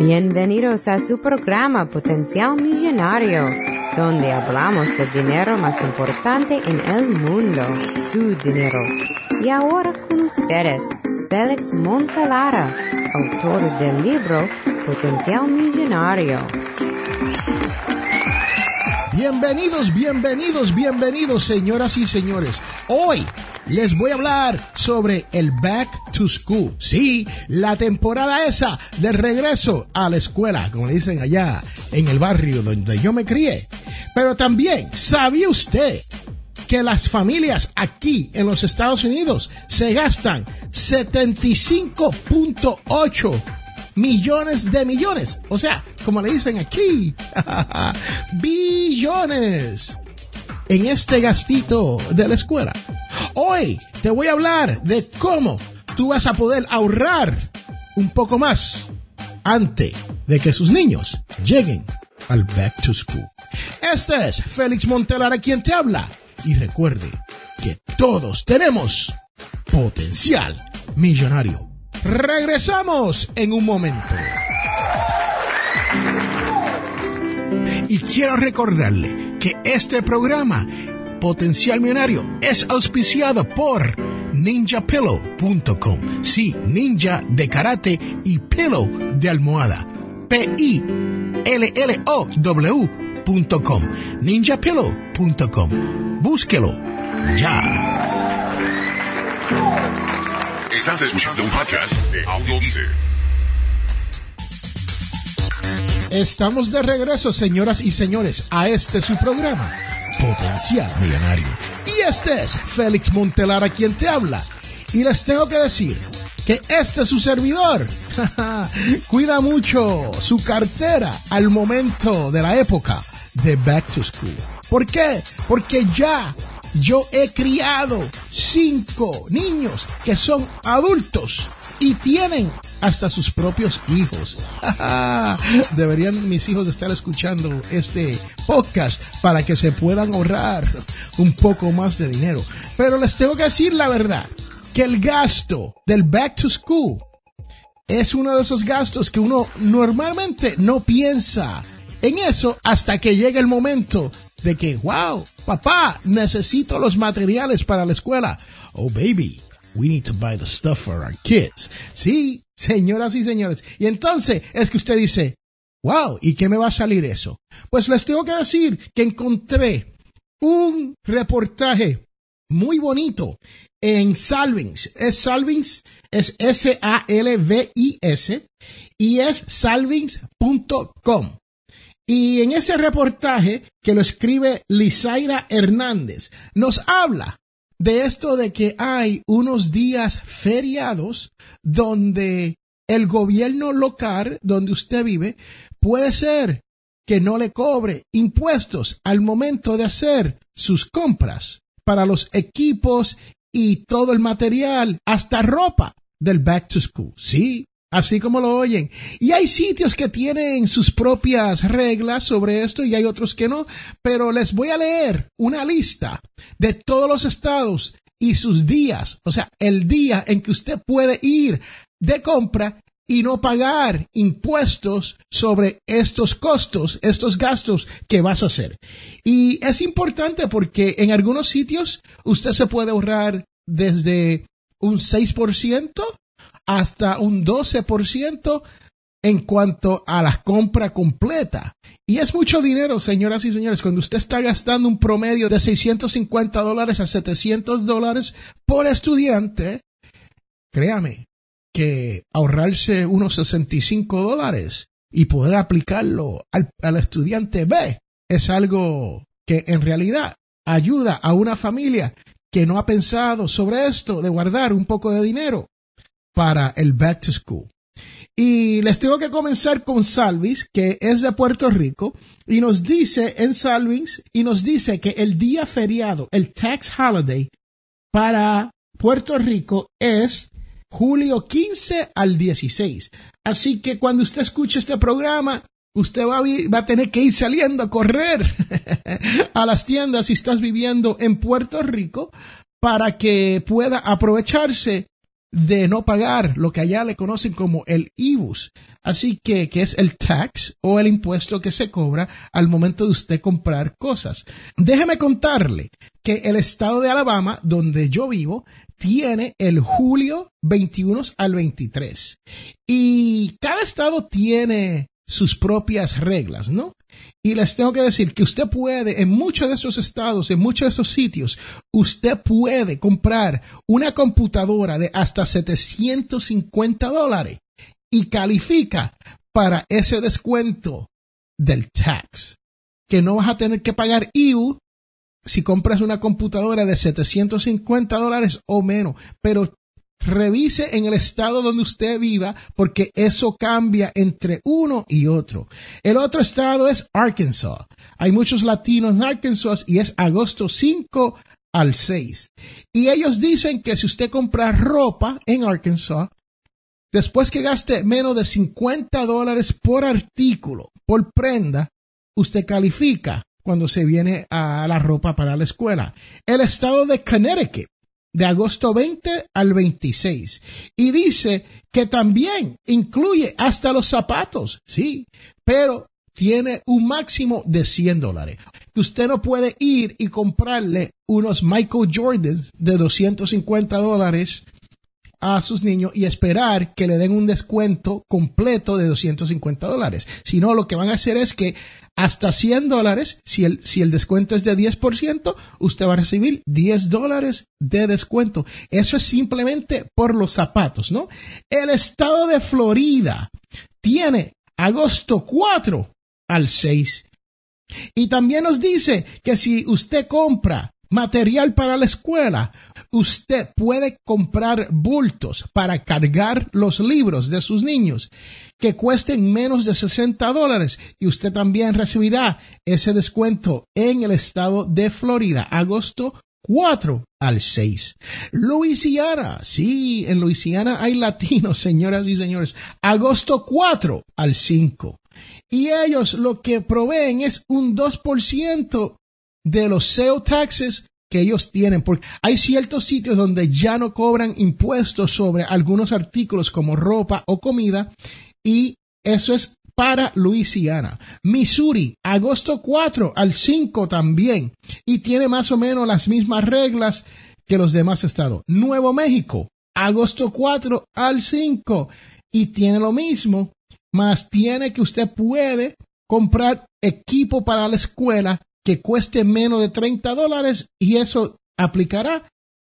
Bienvenidos a su programa Potencial Millonario, donde hablamos del dinero más importante en el mundo, su dinero. Y ahora con ustedes, Félix Montelara, autor del libro Potencial Millonario. Bienvenidos, bienvenidos, bienvenidos, señoras y señores. Hoy les voy a hablar sobre el Back to School. Sí, la temporada esa de regreso a la escuela, como le dicen allá en el barrio donde yo me crié. Pero también, ¿sabía usted que las familias aquí en los Estados Unidos se gastan 75.8 millones de millones. O sea, como le dicen aquí, billones en este gastito de la escuela. Hoy te voy a hablar de cómo tú vas a poder ahorrar un poco más antes de que sus niños lleguen al back to school. Este es Félix Montelar quien te habla y recuerde que todos tenemos potencial millonario. Regresamos en un momento. Y quiero recordarle que este programa, Potencial Millonario, es auspiciado por ninjapillow.com. Sí, ninja de karate y pillow de almohada. P-I-L-L-O-W.com. ninjapillow.com. Búsquelo ya. Estás escuchando un podcast de Audio Estamos de regreso, señoras y señores, a este su programa, Potencial Millonario. Y este es Félix Montelara quien te habla. Y les tengo que decir que este es su servidor. Cuida mucho su cartera al momento de la época de Back to School. ¿Por qué? Porque ya yo he criado cinco niños que son adultos y tienen hasta sus propios hijos. Deberían mis hijos estar escuchando este podcast para que se puedan ahorrar un poco más de dinero. Pero les tengo que decir la verdad, que el gasto del back to school es uno de esos gastos que uno normalmente no piensa en eso hasta que llega el momento de que, wow, papá, necesito los materiales para la escuela. Oh, baby, we need to buy the stuff for our kids. Sí, señoras y señores. Y entonces es que usted dice, wow, ¿y qué me va a salir eso? Pues les tengo que decir que encontré un reportaje muy bonito en Salvings. Es Salvings, es S-A-L-V-I-S y es salvings.com. Y en ese reportaje que lo escribe Lizaira Hernández, nos habla de esto de que hay unos días feriados donde el gobierno local donde usted vive puede ser que no le cobre impuestos al momento de hacer sus compras para los equipos y todo el material, hasta ropa del back to school. Sí, así como lo oyen. Y hay sitios que tienen sus propias reglas sobre esto y hay otros que no, pero les voy a leer una lista de todos los estados y sus días, o sea, el día en que usted puede ir de compra y no pagar impuestos sobre estos costos, estos gastos que vas a hacer. Y es importante porque en algunos sitios usted se puede ahorrar desde un 6% hasta un 12% en cuanto a la compra completa. Y es mucho dinero, señoras y señores, cuando usted está gastando un promedio de 650 dólares a 700 dólares por estudiante, créame que ahorrarse unos 65 dólares y poder aplicarlo al, al estudiante B es algo que en realidad ayuda a una familia que no ha pensado sobre esto de guardar un poco de dinero para el back to school. Y les tengo que comenzar con Salvis, que es de Puerto Rico, y nos dice en Salvis, y nos dice que el día feriado, el tax holiday para Puerto Rico es julio 15 al 16. Así que cuando usted escuche este programa, usted va a, va a tener que ir saliendo a correr a las tiendas si estás viviendo en Puerto Rico para que pueda aprovecharse de no pagar lo que allá le conocen como el IBUS. Así que, que es el tax o el impuesto que se cobra al momento de usted comprar cosas. Déjeme contarle que el estado de Alabama, donde yo vivo, tiene el julio 21 al 23. Y cada estado tiene sus propias reglas, ¿no? Y les tengo que decir que usted puede, en muchos de esos estados, en muchos de esos sitios, usted puede comprar una computadora de hasta 750 dólares y califica para ese descuento del tax. Que no vas a tener que pagar IU si compras una computadora de 750 dólares o menos, pero revise en el estado donde usted viva porque eso cambia entre uno y otro. El otro estado es Arkansas. Hay muchos latinos en Arkansas y es agosto 5 al 6. Y ellos dicen que si usted compra ropa en Arkansas, después que gaste menos de 50 dólares por artículo, por prenda, usted califica cuando se viene a la ropa para la escuela. El estado de Connecticut de agosto 20 al 26. Y dice que también incluye hasta los zapatos, sí, pero tiene un máximo de 100 dólares. Usted no puede ir y comprarle unos Michael Jordan de 250 dólares a sus niños y esperar que le den un descuento completo de 250 dólares. Sino lo que van a hacer es que hasta 100 dólares, si el, si el descuento es de 10%, usted va a recibir 10 dólares de descuento. Eso es simplemente por los zapatos, ¿no? El estado de Florida tiene agosto 4 al 6. Y también nos dice que si usted compra material para la escuela. Usted puede comprar bultos para cargar los libros de sus niños que cuesten menos de 60 dólares y usted también recibirá ese descuento en el estado de Florida, agosto 4 al 6. Luisiana, sí, en Luisiana hay latinos, señoras y señores, agosto 4 al 5. Y ellos lo que proveen es un 2% de los sales taxes que ellos tienen, porque hay ciertos sitios donde ya no cobran impuestos sobre algunos artículos como ropa o comida y eso es para Luisiana. Missouri, agosto 4 al 5 también y tiene más o menos las mismas reglas que los demás estados. Nuevo México, agosto 4 al 5 y tiene lo mismo, más tiene que usted puede comprar equipo para la escuela que cueste menos de 30 dólares y eso aplicará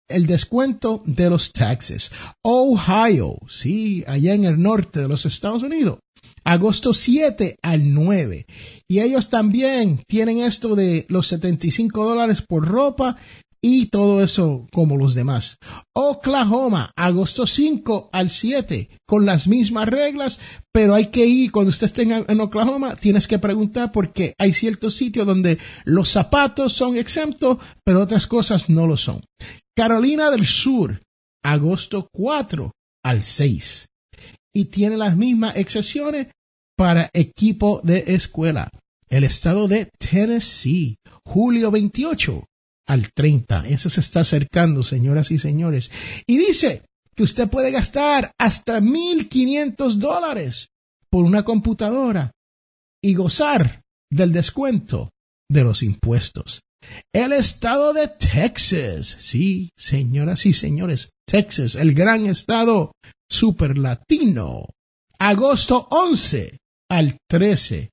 el descuento de los taxes. Ohio, sí, allá en el norte de los Estados Unidos, agosto 7 al 9. Y ellos también tienen esto de los 75 dólares por ropa y todo eso como los demás. Oklahoma, agosto 5 al 7, con las mismas reglas, pero hay que ir, cuando usted esté en, Oklahoma, tienes que preguntar porque hay ciertos sitios donde los zapatos son exentos, pero otras cosas no lo son. Carolina del Sur, agosto 4 al 6, y tiene las mismas excepciones para equipo de escuela. El estado de Tennessee, julio 28 al 30. Eso se está acercando, señoras y señores. Y dice que usted puede gastar hasta 1.500 dólares por una computadora y gozar del descuento de los impuestos. El estado de Texas. Sí, señoras y señores, Texas, el gran estado super latino. Agosto 11 al 13.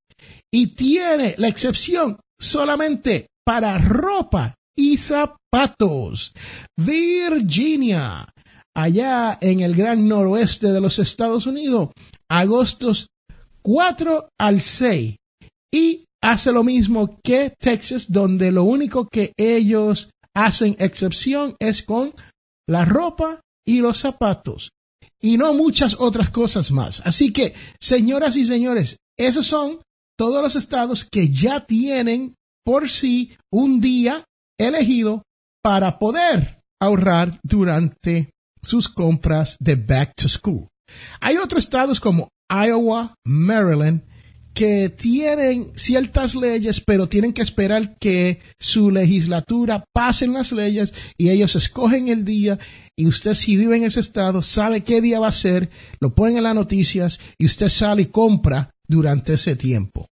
Y tiene la excepción solamente para ropa y zapatos. Virginia, allá en el gran noroeste de los Estados Unidos, agostos 4 al 6. Y hace lo mismo que Texas, donde lo único que ellos hacen excepción es con la ropa y los zapatos. Y no muchas otras cosas más. Así que, señoras y señores, esos son todos los estados que ya tienen por sí un día elegido para poder ahorrar durante sus compras de back to school. Hay otros estados como Iowa, Maryland que tienen ciertas leyes, pero tienen que esperar que su legislatura pasen las leyes y ellos escogen el día y usted si vive en ese estado sabe qué día va a ser, lo ponen en las noticias y usted sale y compra durante ese tiempo.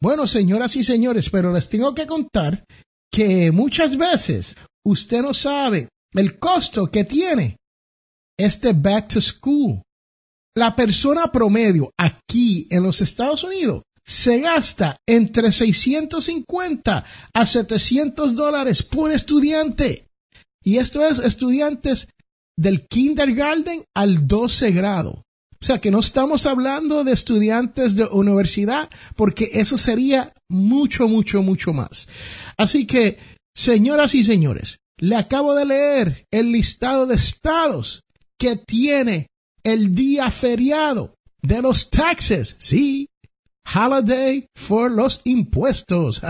Bueno, señoras y señores, pero les tengo que contar que muchas veces usted no sabe el costo que tiene este back to school la persona promedio aquí en los Estados Unidos se gasta entre 650 a 700 dólares por estudiante. Y esto es estudiantes del kindergarten al 12 grado. O sea que no estamos hablando de estudiantes de universidad porque eso sería mucho, mucho, mucho más. Así que, señoras y señores, le acabo de leer el listado de estados que tiene el día feriado de los taxes. Sí, holiday for los impuestos.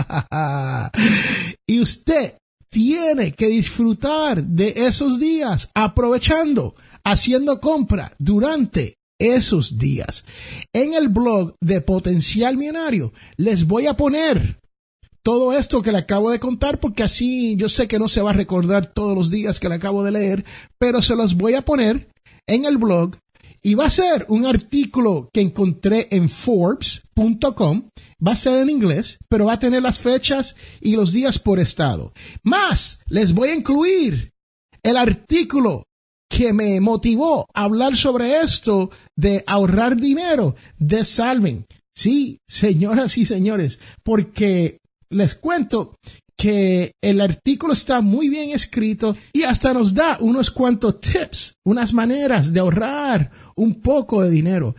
y usted tiene que disfrutar de esos días aprovechando, haciendo compra durante esos días. En el blog de Potencial Millonario les voy a poner todo esto que le acabo de contar porque así yo sé que no se va a recordar todos los días que le acabo de leer, pero se los voy a poner en el blog y va a ser un artículo que encontré en Forbes.com. Va a ser en inglés, pero va a tener las fechas y los días por estado. Más, les voy a incluir el artículo que me motivó a hablar sobre esto de ahorrar dinero de Salven. Sí, señoras y señores, porque les cuento que el artículo está muy bien escrito y hasta nos da unos cuantos tips, unas maneras de ahorrar un poco de dinero.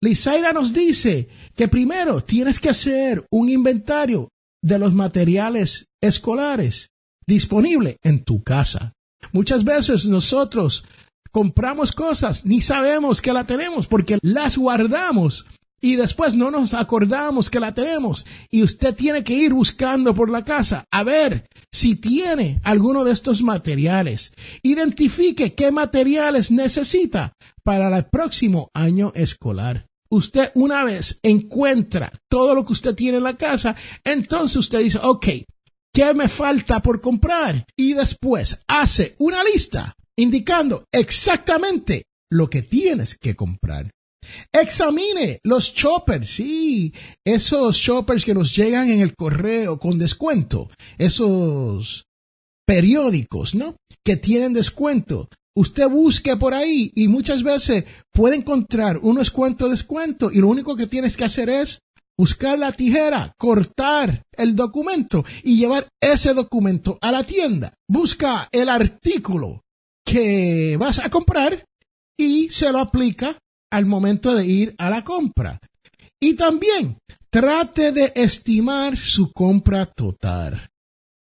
Lisaira nos dice que primero tienes que hacer un inventario de los materiales escolares disponibles en tu casa. Muchas veces nosotros compramos cosas, ni sabemos que la tenemos porque las guardamos y después no nos acordamos que la tenemos y usted tiene que ir buscando por la casa a ver si tiene alguno de estos materiales. Identifique qué materiales necesita para el próximo año escolar. Usted una vez encuentra todo lo que usted tiene en la casa, entonces usted dice, ok, ¿qué me falta por comprar? Y después hace una lista indicando exactamente lo que tienes que comprar. Examine los choppers, sí, esos choppers que nos llegan en el correo con descuento, esos periódicos, ¿no? Que tienen descuento. Usted busque por ahí y muchas veces puede encontrar unos cuantos descuento y lo único que tienes que hacer es buscar la tijera, cortar el documento y llevar ese documento a la tienda. Busca el artículo que vas a comprar y se lo aplica al momento de ir a la compra. Y también trate de estimar su compra total.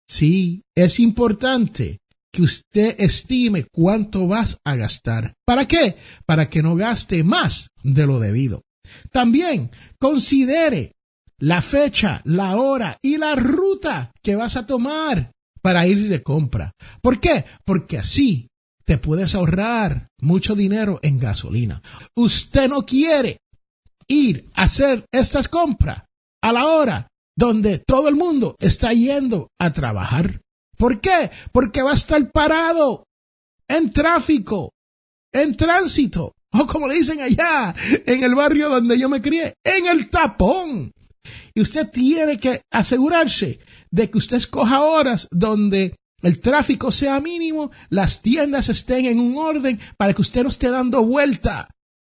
Sí, es importante que usted estime cuánto vas a gastar. ¿Para qué? Para que no gaste más de lo debido. También considere la fecha, la hora y la ruta que vas a tomar para ir de compra. ¿Por qué? Porque así te puedes ahorrar mucho dinero en gasolina. Usted no quiere ir a hacer estas compras a la hora donde todo el mundo está yendo a trabajar. ¿Por qué? Porque va a estar parado en tráfico, en tránsito, o como le dicen allá, en el barrio donde yo me crié, en el tapón. Y usted tiene que asegurarse de que usted escoja horas donde el tráfico sea mínimo, las tiendas estén en un orden para que usted no esté dando vuelta,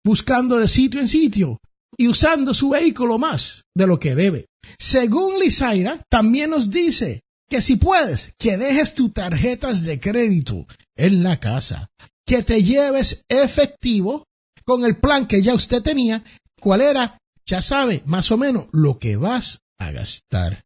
buscando de sitio en sitio y usando su vehículo más de lo que debe. Según Lisaira, también nos dice que si puedes, que dejes tus tarjetas de crédito en la casa, que te lleves efectivo con el plan que ya usted tenía, cuál era, ya sabe más o menos lo que vas a gastar.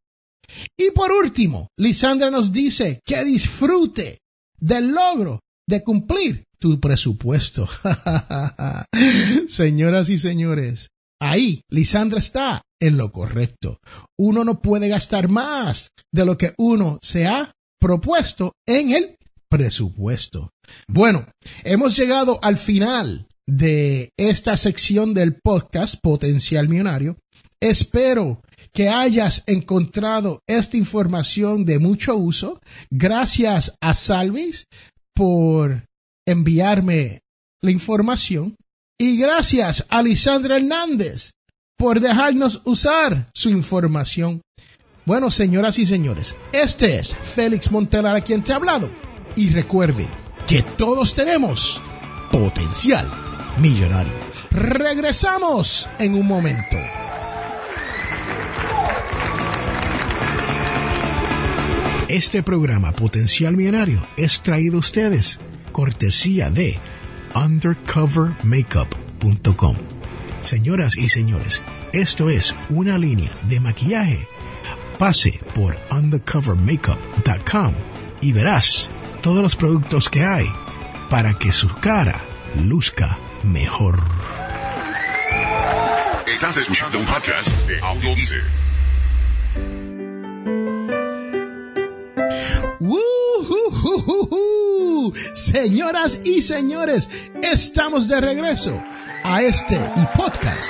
Y por último, Lisandra nos dice que disfrute del logro de cumplir tu presupuesto. Señoras y señores, ahí Lisandra está en lo correcto. Uno no puede gastar más de lo que uno se ha propuesto en el presupuesto. Bueno, hemos llegado al final de esta sección del podcast Potencial Millonario Espero que hayas encontrado esta información de mucho uso. Gracias a Salvis por enviarme la información. Y gracias a Lisandra Hernández por dejarnos usar su información. Bueno, señoras y señores, este es Félix Montelar a quien te ha hablado. Y recuerde que todos tenemos potencial millonario. Regresamos en un momento. Este programa Potencial Millonario es traído a ustedes cortesía de undercovermakeup.com. Señoras y señores, esto es una línea de maquillaje. Pase por undercovermakeup.com y verás todos los productos que hay para que su cara luzca mejor. Estás escuchando un podcast de Audio. ¡Woo! Señoras y señores, estamos de regreso a este y podcast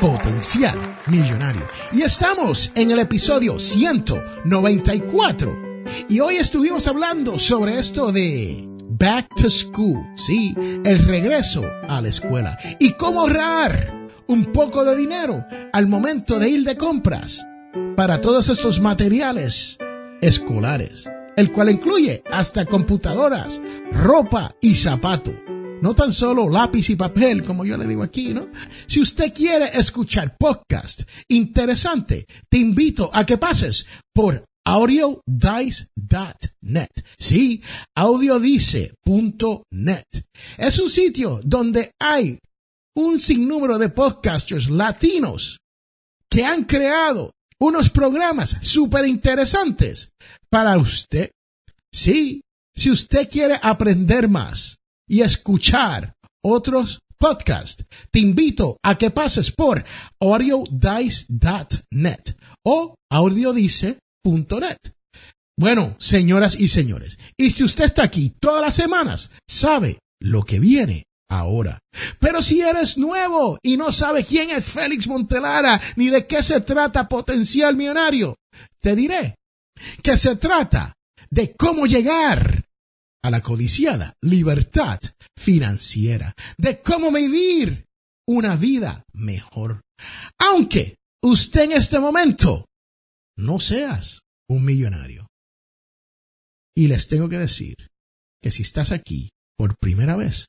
Potencial Millonario. Y estamos en el episodio 194. Y hoy estuvimos hablando sobre esto de Back to School, sí, el regreso a la escuela. Y cómo ahorrar un poco de dinero al momento de ir de compras para todos estos materiales escolares, el cual incluye hasta computadoras, ropa y zapato. No tan solo lápiz y papel, como yo le digo aquí, ¿no? Si usted quiere escuchar podcast interesante, te invito a que pases por audiodice.net. Sí, audiodice.net. Es un sitio donde hay un sinnúmero de podcasters latinos que han creado unos programas súper interesantes para usted. Sí, si usted quiere aprender más y escuchar otros podcasts, te invito a que pases por audiodice.net o audiodice.net. Bueno, señoras y señores, y si usted está aquí todas las semanas, sabe lo que viene ahora. Pero si eres nuevo y no sabe quién es Félix Montelara ni de qué se trata Potencial Millonario, te diré que se trata de cómo llegar a la codiciada libertad financiera, de cómo vivir una vida mejor. Aunque usted en este momento no seas un millonario. Y les tengo que decir que si estás aquí por primera vez,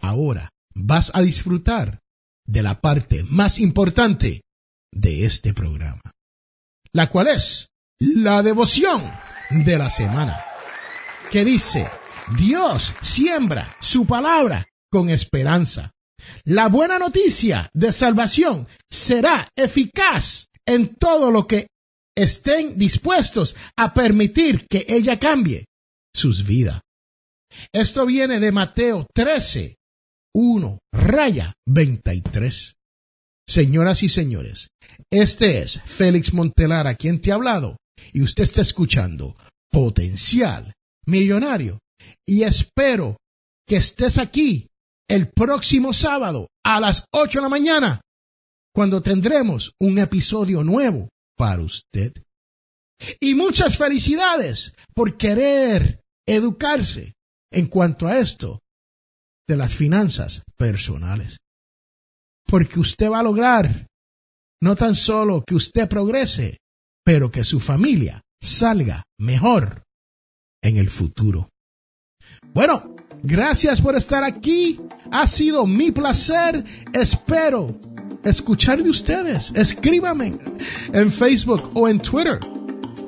ahora vas a disfrutar de la parte más importante de este programa, la cual es la devoción de la semana, que dice, Dios siembra su palabra con esperanza. La buena noticia de salvación será eficaz en todo lo que estén dispuestos a permitir que ella cambie sus vidas. Esto viene de Mateo 13, 1, raya 23. Señoras y señores, este es Félix Montelar a quien te ha hablado y usted está escuchando Potencial Millonario y espero que estés aquí el próximo sábado a las 8 de la mañana cuando tendremos un episodio nuevo para usted. Y muchas felicidades por querer educarse en cuanto a esto de las finanzas personales. Porque usted va a lograr no tan solo que usted progrese, pero que su familia salga mejor en el futuro. Bueno, gracias por estar aquí. Ha sido mi placer. Espero escuchar de ustedes. Escríbame en Facebook o en Twitter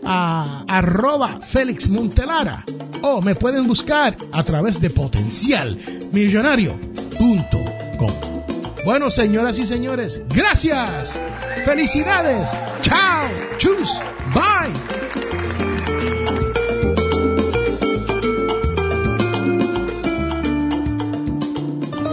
a arroba Félix Montelara o me pueden buscar a través de potencialmillonario.com. Bueno, señoras y señores, gracias. Felicidades. Chao. Chus. Bye.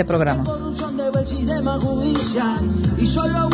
este programa. Y solo